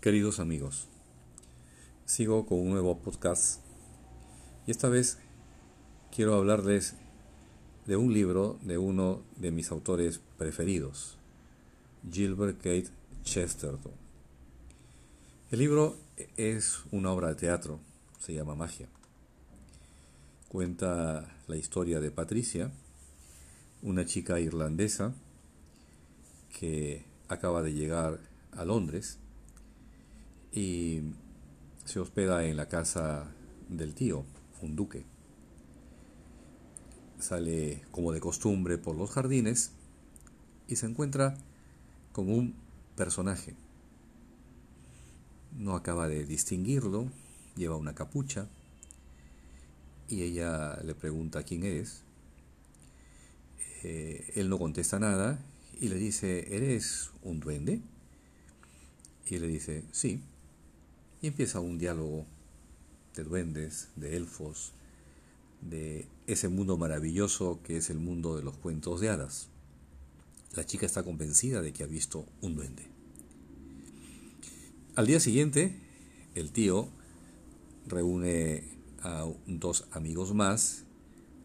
Queridos amigos, sigo con un nuevo podcast y esta vez quiero hablarles de un libro de uno de mis autores preferidos, Gilbert Kate Chesterton. El libro es una obra de teatro, se llama Magia. Cuenta la historia de Patricia, una chica irlandesa que acaba de llegar a Londres y se hospeda en la casa del tío, un duque. Sale como de costumbre por los jardines y se encuentra con un personaje. No acaba de distinguirlo, lleva una capucha y ella le pregunta quién es. Eh, él no contesta nada y le dice, ¿eres un duende? Y le dice, sí. Y empieza un diálogo de duendes, de elfos, de ese mundo maravilloso que es el mundo de los cuentos de hadas. La chica está convencida de que ha visto un duende. Al día siguiente, el tío reúne a dos amigos más,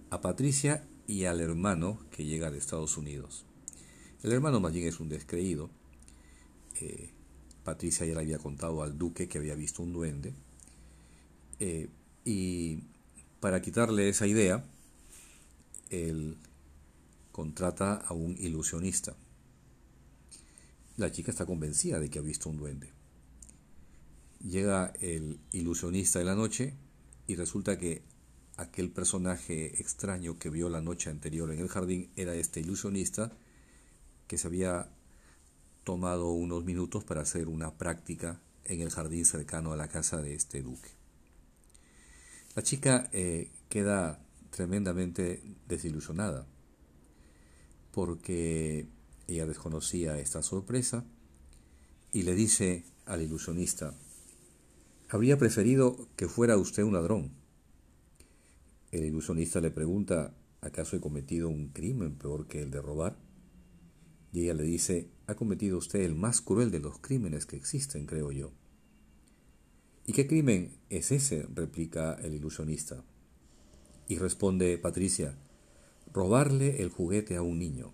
a Patricia y al hermano que llega de Estados Unidos. El hermano más bien es un descreído. Eh, Patricia ya le había contado al duque que había visto un duende. Eh, y para quitarle esa idea, él contrata a un ilusionista. La chica está convencida de que ha visto un duende. Llega el ilusionista de la noche y resulta que aquel personaje extraño que vio la noche anterior en el jardín era este ilusionista que se había tomado unos minutos para hacer una práctica en el jardín cercano a la casa de este duque. La chica eh, queda tremendamente desilusionada porque ella desconocía esta sorpresa y le dice al ilusionista, habría preferido que fuera usted un ladrón. El ilusionista le pregunta, ¿acaso he cometido un crimen peor que el de robar? Y ella le dice, ha cometido usted el más cruel de los crímenes que existen, creo yo. ¿Y qué crimen es ese? replica el ilusionista. Y responde Patricia, robarle el juguete a un niño,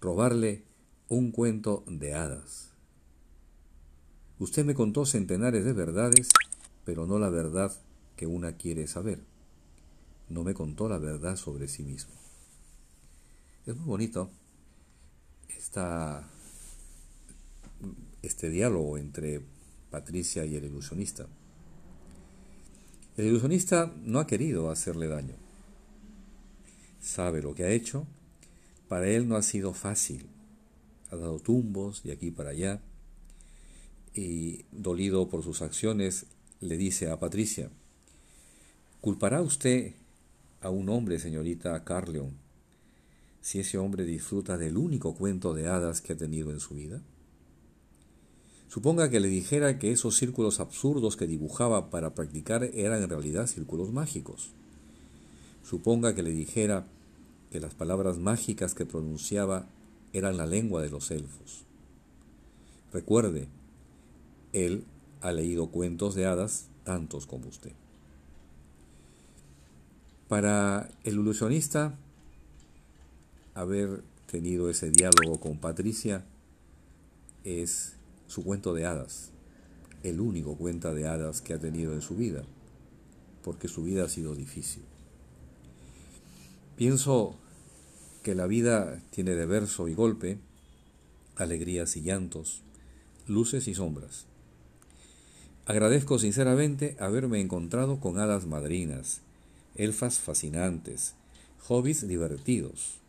robarle un cuento de hadas. Usted me contó centenares de verdades, pero no la verdad que una quiere saber. No me contó la verdad sobre sí mismo. Es muy bonito este diálogo entre Patricia y el ilusionista. El ilusionista no ha querido hacerle daño. Sabe lo que ha hecho. Para él no ha sido fácil. Ha dado tumbos de aquí para allá. Y dolido por sus acciones, le dice a Patricia, ¿culpará usted a un hombre, señorita Carleon, si ese hombre disfruta del único cuento de hadas que ha tenido en su vida? Suponga que le dijera que esos círculos absurdos que dibujaba para practicar eran en realidad círculos mágicos. Suponga que le dijera que las palabras mágicas que pronunciaba eran la lengua de los elfos. Recuerde, él ha leído cuentos de hadas tantos como usted. Para el ilusionista, haber tenido ese diálogo con Patricia es su cuento de hadas, el único cuento de hadas que ha tenido en su vida, porque su vida ha sido difícil. Pienso que la vida tiene de verso y golpe, alegrías y llantos, luces y sombras. Agradezco sinceramente haberme encontrado con hadas madrinas, elfas fascinantes, hobbies divertidos,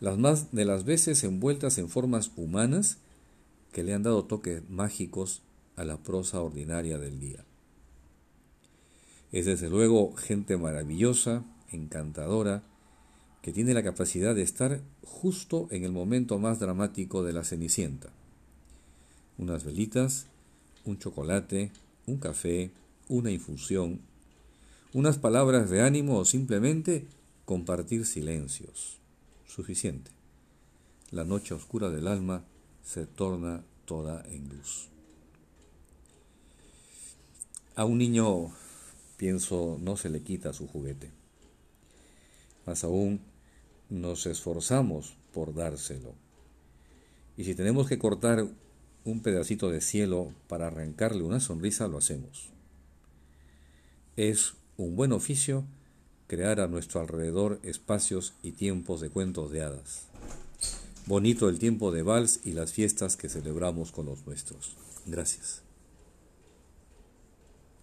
las más de las veces envueltas en formas humanas que le han dado toques mágicos a la prosa ordinaria del día. Es desde luego gente maravillosa, encantadora, que tiene la capacidad de estar justo en el momento más dramático de la Cenicienta. Unas velitas, un chocolate, un café, una infusión, unas palabras de ánimo o simplemente compartir silencios suficiente. La noche oscura del alma se torna toda en luz. A un niño, pienso, no se le quita su juguete. Más aún, nos esforzamos por dárselo. Y si tenemos que cortar un pedacito de cielo para arrancarle una sonrisa, lo hacemos. Es un buen oficio crear a nuestro alrededor espacios y tiempos de cuentos de hadas. Bonito el tiempo de vals y las fiestas que celebramos con los nuestros. Gracias.